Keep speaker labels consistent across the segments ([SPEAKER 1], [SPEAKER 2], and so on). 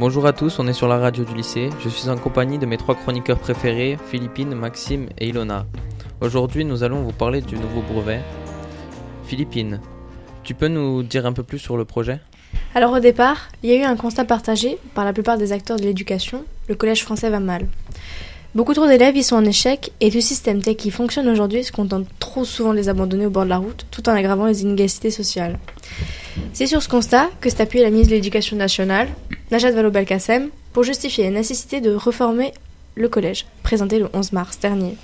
[SPEAKER 1] Bonjour à tous, on est sur la radio du lycée. Je suis en compagnie de mes trois chroniqueurs préférés, Philippine, Maxime et Ilona. Aujourd'hui, nous allons vous parler du nouveau brevet. Philippine, tu peux nous dire un peu plus sur le projet?
[SPEAKER 2] Alors au départ, il y a eu un constat partagé par la plupart des acteurs de l'éducation, le collège français va mal. Beaucoup trop d'élèves y sont en échec et le système tech qui fonctionne aujourd'hui se contente trop souvent de les abandonner au bord de la route tout en aggravant les inégalités sociales. C'est sur ce constat que s'est appuyée la ministre de l'Éducation nationale, Najat Vallaud-Belkacem, pour justifier la nécessité de reformer le collège, présenté le 11 mars dernier.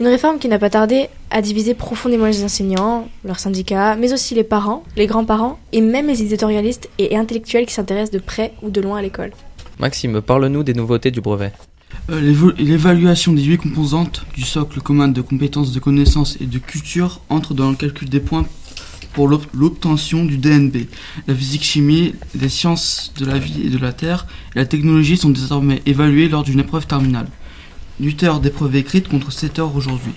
[SPEAKER 2] Une réforme qui n'a pas tardé à diviser profondément les enseignants, leurs syndicats, mais aussi les parents, les grands-parents et même les éditorialistes et intellectuels qui s'intéressent de près ou de loin à l'école.
[SPEAKER 1] Maxime, parle-nous des nouveautés du brevet.
[SPEAKER 3] Euh, l'évaluation des huit composantes du socle commun de compétences, de connaissances et de culture entre dans le calcul des points pour l'obtention du DNB. La physique-chimie, les sciences de la vie et de la terre et la technologie sont désormais évaluées lors d'une épreuve terminale. 8 heures d'épreuve écrite contre 7 heures aujourd'hui.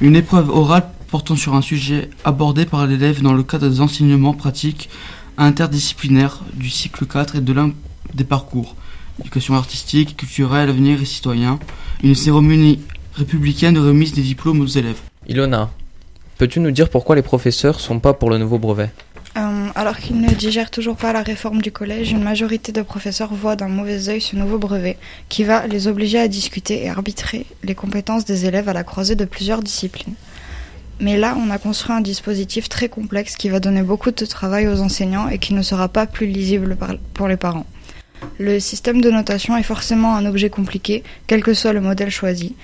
[SPEAKER 3] Une épreuve orale portant sur un sujet abordé par l'élève dans le cadre des enseignements pratiques interdisciplinaires du cycle 4 et de l'un des parcours éducation artistique, culturelle, avenir et citoyen, une cérémonie républicaine de remise des diplômes aux élèves.
[SPEAKER 1] Ilona, peux-tu nous dire pourquoi les professeurs sont pas pour le nouveau brevet?
[SPEAKER 4] Euh, alors qu'ils ne digèrent toujours pas la réforme du collège, une majorité de professeurs voient d'un mauvais œil ce nouveau brevet, qui va les obliger à discuter et arbitrer les compétences des élèves à la croisée de plusieurs disciplines. Mais là, on a construit un dispositif très complexe qui va donner beaucoup de travail aux enseignants et qui ne sera pas plus lisible pour les parents. Le système de notation est forcément un objet compliqué, quel que soit le modèle choisi.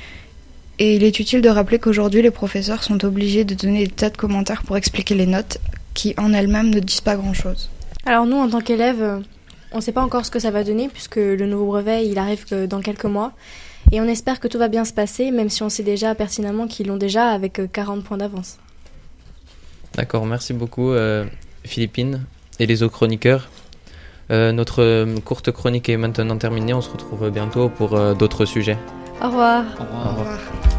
[SPEAKER 4] Et il est utile de rappeler qu'aujourd'hui, les professeurs sont obligés de donner des tas de commentaires pour expliquer les notes, qui en elles-mêmes ne disent pas grand-chose.
[SPEAKER 2] Alors nous, en tant qu'élèves, euh, on ne sait pas encore ce que ça va donner, puisque le nouveau brevet, il arrive que dans quelques mois. Et on espère que tout va bien se passer, même si on sait déjà pertinemment qu'ils l'ont déjà avec 40 euh, points d'avance.
[SPEAKER 1] D'accord, merci beaucoup euh, Philippine et les autres chroniqueurs. notre courte chronique est maintenant terminée, on se retrouve bientôt pour d'autres sujets.
[SPEAKER 2] Au revoir.
[SPEAKER 3] Au revoir. Au revoir.